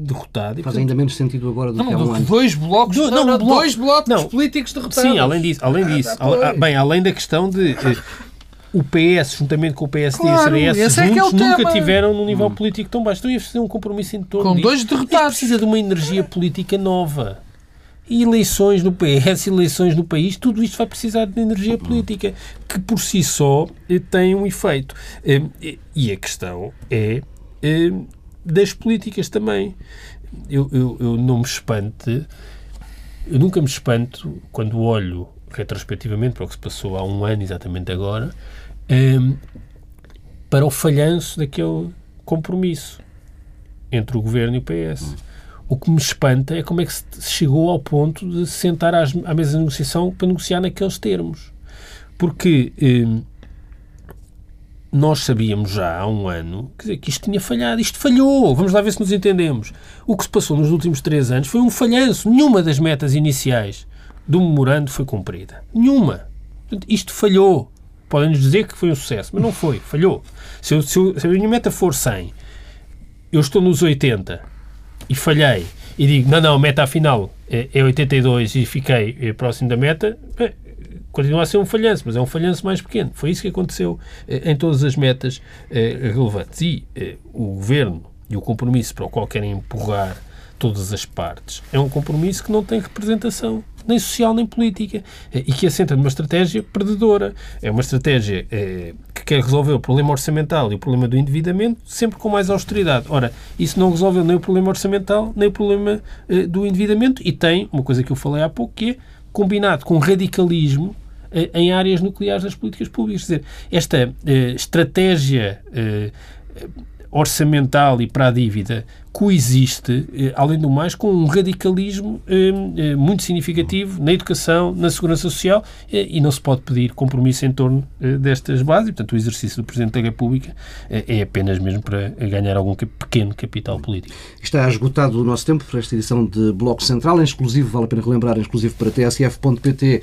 Speaker 2: derrotado.
Speaker 1: Faz ainda menos sentido agora do
Speaker 3: não,
Speaker 1: que há um ano.
Speaker 3: Dois blocos, do, não, não, bloco, dois blocos não, políticos derrotados.
Speaker 2: Sim, além disso, além ah, disso ah, bem, além da questão de eh, o PS, juntamente com o PSD claro, e o CDS, é, é juntos, é nunca tema. tiveram num nível hum. político tão baixo. Então ia fazer um compromisso em torno
Speaker 3: Com
Speaker 2: disso.
Speaker 3: dois derrotados.
Speaker 2: precisa de uma energia política nova. E eleições no PS, eleições no país, tudo isto vai precisar de energia política, que por si só eh, tem um efeito. Eh, e a questão é eh, das políticas também. Eu, eu, eu não me espante, eu nunca me espanto quando olho retrospectivamente para o que se passou há um ano exatamente agora, um, para o falhanço daquele compromisso entre o governo e o PS. O que me espanta é como é que se chegou ao ponto de se sentar às, à mesa de negociação para negociar naqueles termos. Porque um, nós sabíamos já há um ano dizer, que isto tinha falhado. Isto falhou. Vamos lá ver se nos entendemos. O que se passou nos últimos três anos foi um falhanço. Nenhuma das metas iniciais do memorando foi cumprida. Nenhuma. Isto falhou. Podem-nos dizer que foi um sucesso, mas não foi, falhou. Se, eu, se, eu, se a minha meta for 100, eu estou nos 80 e falhei e digo, não, não, a meta afinal é, é 82 e fiquei é, próximo da meta, é, continua a ser um falhanço, mas é um falhanço mais pequeno. Foi isso que aconteceu é, em todas as metas relevantes. E o governo e o compromisso para o qual querem empurrar todas as partes é um compromisso que não tem representação nem social nem política, eh, e que assenta numa estratégia perdedora. É uma estratégia é, que quer resolver o problema orçamental e o problema do endividamento sempre com mais austeridade. Ora, isso não resolveu nem o problema orçamental nem o problema uh, do endividamento e tem uma coisa que eu falei há pouco que é combinado com radicalismo uh, em áreas nucleares das políticas públicas. Quer dizer, esta estratégia orçamental e para a dívida coexiste, eh, além do mais, com um radicalismo eh, eh, muito significativo na educação, na segurança social e não se pode pedir compromisso em torno destas bases. Portanto, o exercício do Presidente da República é apenas mesmo para ganhar algum pequeno capital político.
Speaker 1: Está esgotado o nosso tempo para esta edição de Bloco Central, em exclusivo, vale a pena relembrar, em exclusivo para tsf.pt,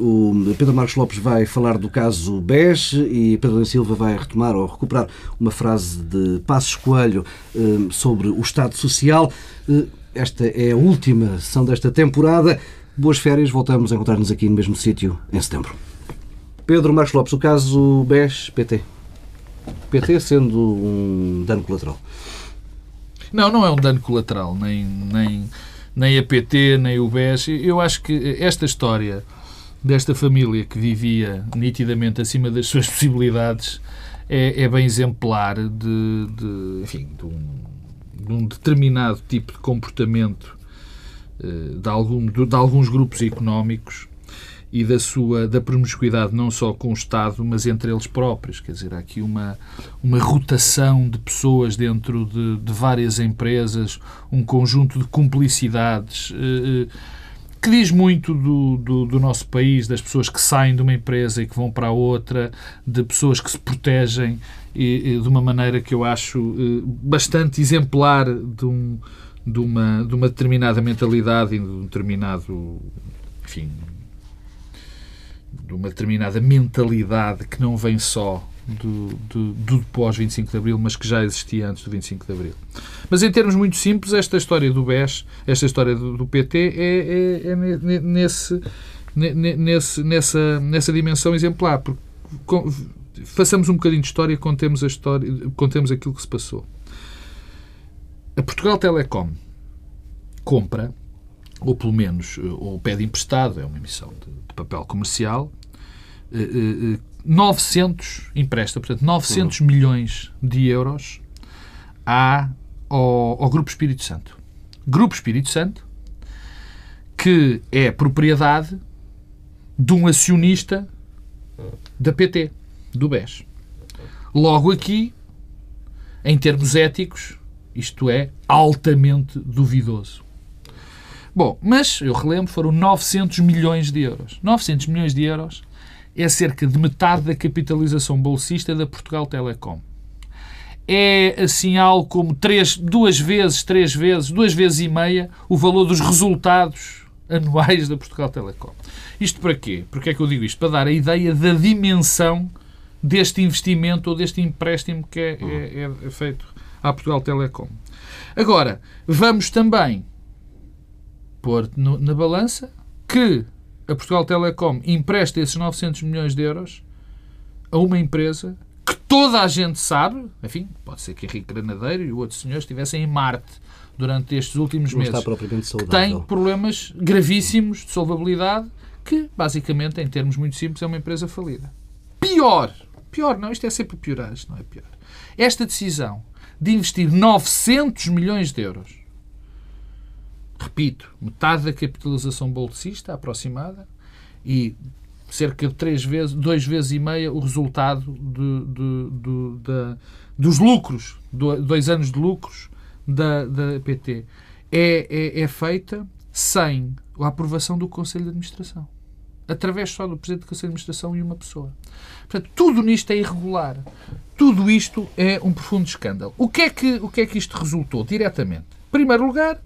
Speaker 1: o Pedro Marcos Lopes vai falar do caso BES e Pedro Silva vai retomar ou recuperar uma frase de Passos Coelho sobre sobre o Estado Social. Eh, esta é a última sessão desta temporada. Boas férias, voltamos a encontrar-nos aqui no mesmo sítio em setembro. Pedro Marcos Lopes, o caso BES-PT. PT sendo um dano colateral.
Speaker 3: Não, não é um dano colateral, nem, nem, nem a PT, nem o BES. Eu acho que esta história desta família que vivia nitidamente acima das suas possibilidades é, é bem exemplar de, de, enfim, de um de um determinado tipo de comportamento eh, de, algum, de, alguns grupos económicos e da sua da promiscuidade não só com o Estado, mas entre eles próprios. Quer dizer, há aqui uma, uma rotação de pessoas dentro de, de várias empresas, um conjunto de cumplicidades eh, eh que diz muito do, do, do, nosso país, das pessoas que saem de uma empresa e que vão para outra, de pessoas que se protegem e, e de uma maneira que eu acho eh, bastante exemplar de, um, de, uma, de uma determinada mentalidade e de um determinado, enfim, de uma determinada mentalidade que não vem só do, do, do pós-25 de Abril, mas que já existia antes do 25 de Abril. Mas em termos muito simples, esta história do BES, esta história do, do PT é, é, é nesse, nesse, nessa, nessa dimensão exemplar. Porque, façamos um bocadinho de história, contemos, a história, contemos aquilo que se passou. A Portugal Telecom compra, ou pelo menos, ou pede emprestado, é uma emissão de, de papel comercial, 900, eh, eh, empresta, portanto, 900 uhum. milhões de euros à, ao, ao Grupo Espírito Santo. Grupo Espírito Santo, que é propriedade de um acionista da PT do BES. Logo aqui, em termos éticos, isto é altamente duvidoso. Bom, mas eu relembro, foram 900 milhões de euros. 900 milhões de euros é cerca de metade da capitalização bolsista da Portugal Telecom. É assim algo como três, duas vezes, três vezes, duas vezes e meia o valor dos resultados anuais da Portugal Telecom. Isto para quê? Porque é que eu digo isto? Para dar a ideia da dimensão deste investimento ou deste empréstimo que é, é, é feito à Portugal Telecom. Agora, vamos também pôr na balança que a Portugal Telecom empresta esses 900 milhões de euros a uma empresa que toda a gente sabe, enfim, pode ser que Henrique Granadeiro e o outro senhor estivessem em Marte durante estes últimos
Speaker 1: Não
Speaker 3: meses,
Speaker 1: que
Speaker 3: tem problemas gravíssimos de solvabilidade, que basicamente, em termos muito simples, é uma empresa falida. Pior, Pior, não, isto é sempre piorar, isto não é pior. Esta decisão de investir 900 milhões de euros, repito, metade da capitalização bolsista aproximada e cerca de três vezes, dois vezes e meia o resultado de, de, de, de dos lucros, dois anos de lucros da, da PT, é, é, é feita sem a aprovação do Conselho de Administração através só do Presidente do Conselho de Administração e uma pessoa. Portanto, tudo nisto é irregular. Tudo isto é um profundo escândalo. O que é que, o que, é que isto resultou diretamente? Em primeiro lugar,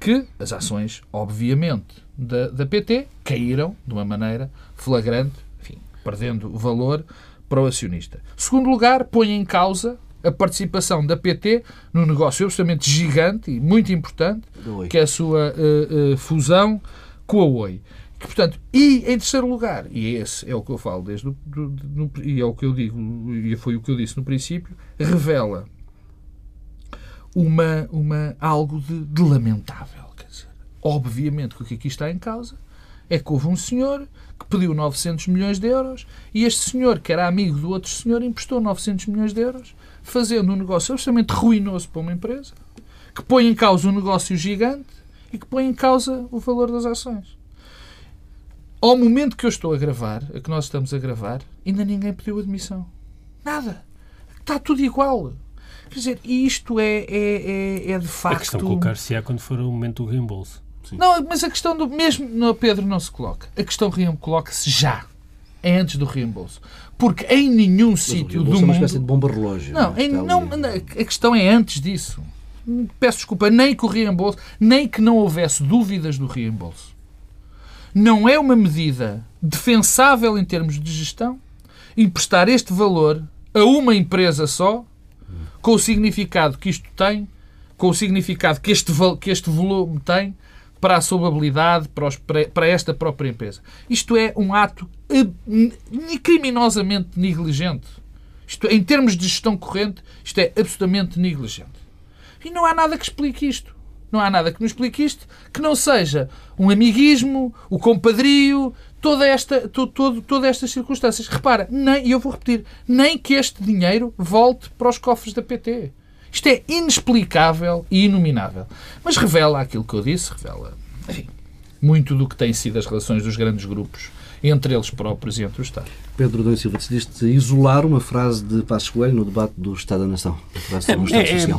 Speaker 3: que as ações, obviamente, da, da PT caíram de uma maneira flagrante, enfim, perdendo valor para o acionista. Segundo lugar, põe em causa a participação da PT num negócio absolutamente gigante e muito importante, que é a sua uh, uh, fusão com a Oi. Que, portanto, e em terceiro lugar, e esse é o que eu falo desde o, do, no, e é o que eu digo, e foi o que eu disse no princípio, revela uma, uma, algo de, de lamentável. Quer dizer, obviamente que o que aqui está em causa é que houve um senhor que pediu 900 milhões de euros e este senhor, que era amigo do outro senhor, emprestou 900 milhões de euros, fazendo um negócio absolutamente ruinoso para uma empresa, que põe em causa um negócio gigante e que põe em causa o valor das ações. Ao momento que eu estou a gravar, a que nós estamos a gravar, ainda ninguém pediu admissão. Nada. Está tudo igual. Quer dizer, isto é, é, é, é de facto.
Speaker 2: A questão colocar-se-á quando for o momento do reembolso.
Speaker 3: Sim. Não, mas a questão do mesmo no Pedro não se coloca. A questão coloca-se já. É antes do reembolso. Porque em nenhum sítio do mundo. É
Speaker 1: uma espécie de bomba relógio.
Speaker 3: Não, é? em, não, a questão é antes disso. Peço desculpa, nem que o reembolso, nem que não houvesse dúvidas do reembolso. Não é uma medida defensável em termos de gestão emprestar este valor a uma empresa só, com o significado que isto tem, com o significado que este, que este volume tem, para a solvabilidade, para, os, para esta própria empresa. Isto é um ato criminosamente negligente. Isto, em termos de gestão corrente, isto é absolutamente negligente. E não há nada que explique isto. Não há nada que nos explique isto que não seja um amiguismo, o compadrio, toda esta, to, todo, todas estas circunstâncias. Repara, nem, e eu vou repetir, nem que este dinheiro volte para os cofres da PT. Isto é inexplicável e inominável. Mas revela aquilo que eu disse, revela enfim, muito do que têm sido as relações dos grandes grupos entre eles próprios e entre o Estado.
Speaker 1: Pedro Dom Silva, decidiste isolar uma frase de Passos Coelho no debate do Estado da Nação,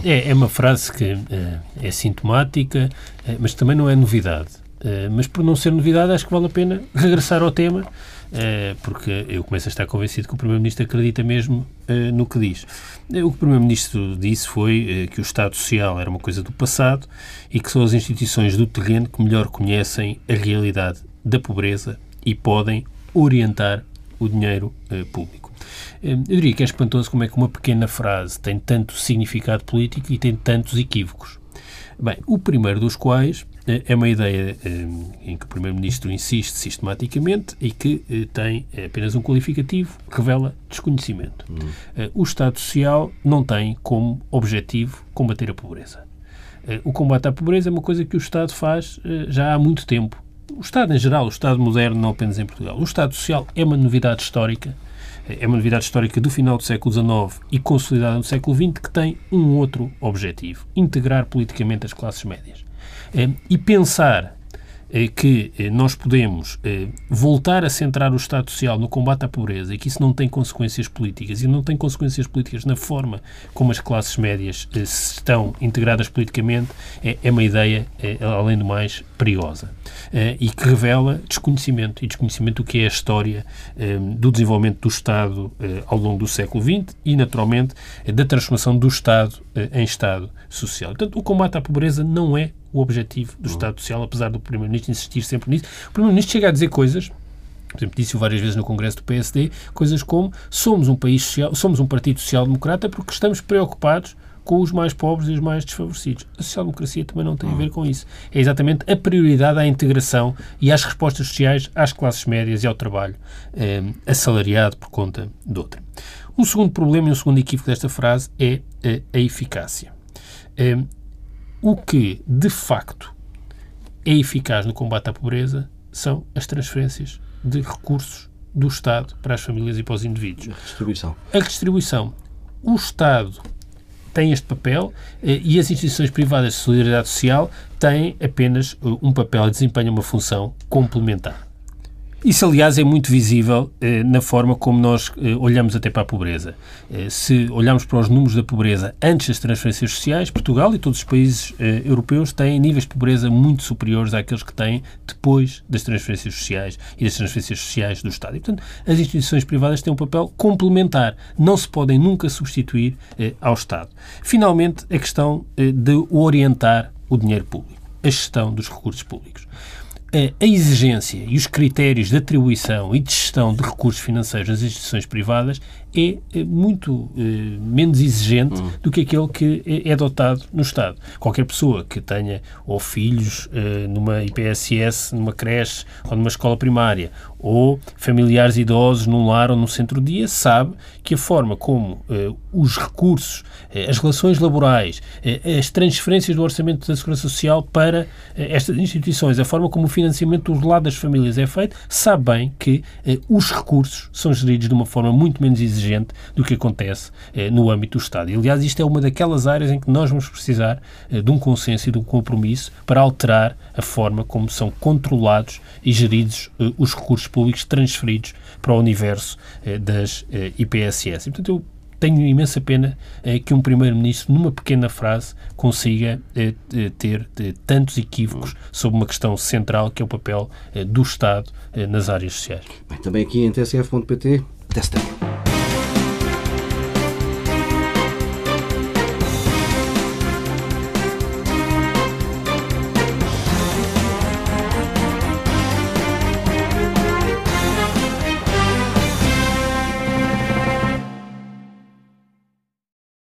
Speaker 2: é, é, é, é, uma frase que é, é sintomática, é, mas também não é novidade. É, mas por não ser novidade, acho que vale a pena regressar ao tema eh, porque eu começo a estar convencido que o Primeiro-Ministro acredita mesmo eh, no que diz. Eh, o que o Primeiro-Ministro disse foi que o Estado Social era uma coisa do passado e que são as instituições do terreno que melhor conhecem a realidade da pobreza e podem orientar o dinheiro público. Eu diria que é espantoso como é que uma pequena frase tem tanto significado político e tem tantos equívocos. Bem, o primeiro dos quais é uma ideia eh, em que o Primeiro-Ministro insiste sistematicamente e que eh, tem apenas um qualificativo, revela desconhecimento. Hum. O Estado Social não tem como objetivo combater a pobreza. O combate à pobreza é uma coisa que o Estado faz já há muito tempo. O Estado em geral, o Estado moderno, não apenas em Portugal. O Estado Social é uma novidade histórica é uma novidade histórica do final do século XIX e consolidada no século XX que tem um outro objetivo: integrar politicamente as classes médias. Eh, e pensar eh, que eh, nós podemos voltar a centrar o Estado Social no combate à pobreza e que isso não tem consequências políticas e não tem consequências políticas na forma como as classes médias estão integradas politicamente é, é uma ideia, além do mais, perigosa e que revela desconhecimento e desconhecimento do que é a história do desenvolvimento do Estado ao longo do século XX e, naturalmente, da transformação do Estado em Estado Social. Portanto, o combate à pobreza não é o objetivo do Estado Social, apesar do Primeiro-Ministro insistir sempre nisso. O Primeiro-Ministro chega a dizer coisas por exemplo, disse-o várias vezes no Congresso do PSD, coisas como somos um país social, somos um partido social-democrata porque estamos preocupados com os mais pobres e os mais desfavorecidos. A social-democracia também não tem a ver com isso. É exatamente a prioridade à integração e às respostas sociais às classes médias e ao trabalho eh, assalariado por conta de outra. Um segundo problema e um segundo equívoco desta frase é eh, a eficácia. Eh, o que, de facto, é eficaz no combate à pobreza são as transferências de recursos do Estado para as famílias e para os indivíduos.
Speaker 1: A distribuição.
Speaker 2: A distribuição. O Estado tem este papel eh, e as instituições privadas de solidariedade social têm apenas eh, um papel e desempenham uma função complementar. Isso, aliás, é muito visível eh, na forma como nós eh, olhamos até para a pobreza. Eh, se olharmos para os números da pobreza antes das transferências sociais, Portugal e todos os países eh, europeus têm níveis de pobreza muito superiores àqueles que têm depois das transferências sociais e das transferências sociais do Estado. E, portanto, as instituições privadas têm um papel complementar. Não se podem nunca substituir eh, ao Estado. Finalmente, a questão eh, de orientar o dinheiro público, a gestão dos recursos públicos a exigência e os critérios de atribuição e de gestão de recursos financeiros nas instituições privadas é muito menos exigente uhum. do que aquele que é, é adotado no Estado. Qualquer pessoa que tenha ou filhos numa IPSS, numa creche ou numa escola primária, ou familiares idosos num lar ou num centro-dia, sabe que a forma como os recursos, as relações laborais, as transferências do orçamento da Segurança Social para estas instituições, a forma como o financiamento do lado das famílias é feito, sabe bem que eh, os recursos são geridos de uma forma muito menos exigente do que acontece eh, no âmbito do Estado. E, aliás, isto é uma daquelas áreas em que nós vamos precisar eh, de um consenso e de um compromisso para alterar a forma como são controlados e geridos eh, os recursos públicos transferidos para o universo eh, das eh, IPSS. E, portanto, eu tenho imensa pena eh, que um Primeiro-Ministro, numa pequena frase, consiga eh, eh ter tantos equívocos sobre uma questão central que é o papel do Estado nas áreas sociais.
Speaker 1: Bem, também aqui em tsf.pt, teste